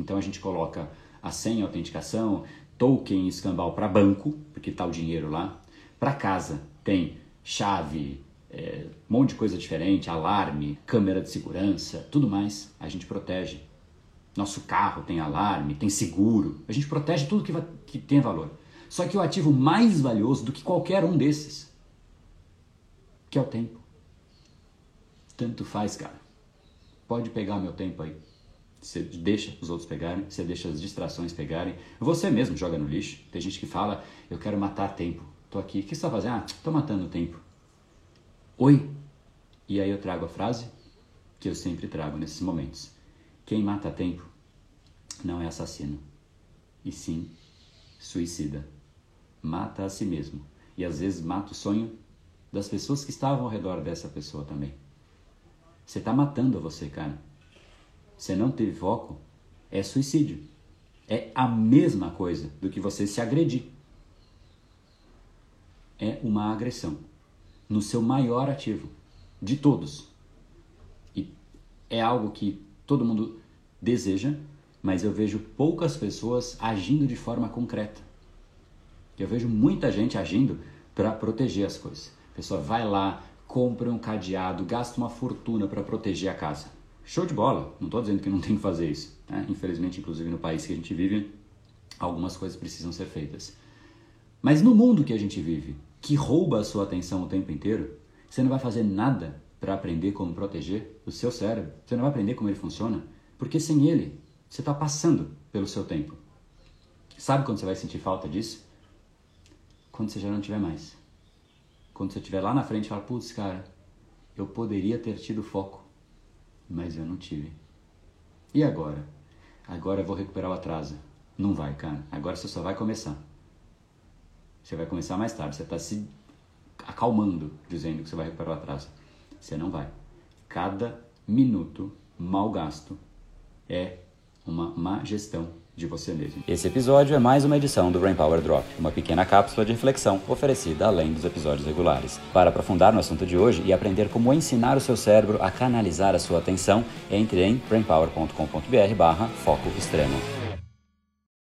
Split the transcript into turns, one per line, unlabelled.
Então a gente coloca a senha, a autenticação, token escambau para banco, porque está o dinheiro lá. Para casa tem chave, é, um monte de coisa diferente, alarme, câmera de segurança, tudo mais. A gente protege. Nosso carro tem alarme, tem seguro. A gente protege tudo que, que tem valor. Só que o ativo mais valioso do que qualquer um desses, que é o tempo. Tanto faz, cara. Pode pegar meu tempo aí. Você deixa os outros pegarem, você deixa as distrações pegarem. Você mesmo joga no lixo. Tem gente que fala, eu quero matar tempo. Tô aqui. O que você está fazendo? Ah, tô matando o tempo. Oi. E aí eu trago a frase que eu sempre trago nesses momentos. Quem mata tempo não é assassino, e sim suicida. Mata a si mesmo. E às vezes mata o sonho das pessoas que estavam ao redor dessa pessoa também. Você está matando você, cara você não teve foco, é suicídio. É a mesma coisa do que você se agredir. É uma agressão no seu maior ativo de todos. E é algo que todo mundo deseja, mas eu vejo poucas pessoas agindo de forma concreta. Eu vejo muita gente agindo para proteger as coisas. A pessoa vai lá, compra um cadeado, gasta uma fortuna para proteger a casa. Show de bola, não estou dizendo que não tem que fazer isso. Né? Infelizmente, inclusive no país que a gente vive, algumas coisas precisam ser feitas. Mas no mundo que a gente vive, que rouba a sua atenção o tempo inteiro, você não vai fazer nada para aprender como proteger o seu cérebro. Você não vai aprender como ele funciona, porque sem ele, você está passando pelo seu tempo. Sabe quando você vai sentir falta disso? Quando você já não tiver mais. Quando você estiver lá na frente e falar, putz, cara, eu poderia ter tido foco mas eu não tive. E agora? Agora eu vou recuperar o atraso. Não vai, cara. Agora você só vai começar. Você vai começar mais tarde. Você está se acalmando, dizendo que você vai recuperar o atraso. Você não vai. Cada minuto mal gasto é uma má gestão de você mesmo.
Esse episódio é mais uma edição do Brain Power Drop, uma pequena cápsula de reflexão oferecida além dos episódios regulares. Para aprofundar no assunto de hoje e aprender como ensinar o seu cérebro a canalizar a sua atenção, entre em brainpower.com.br/foco extremo.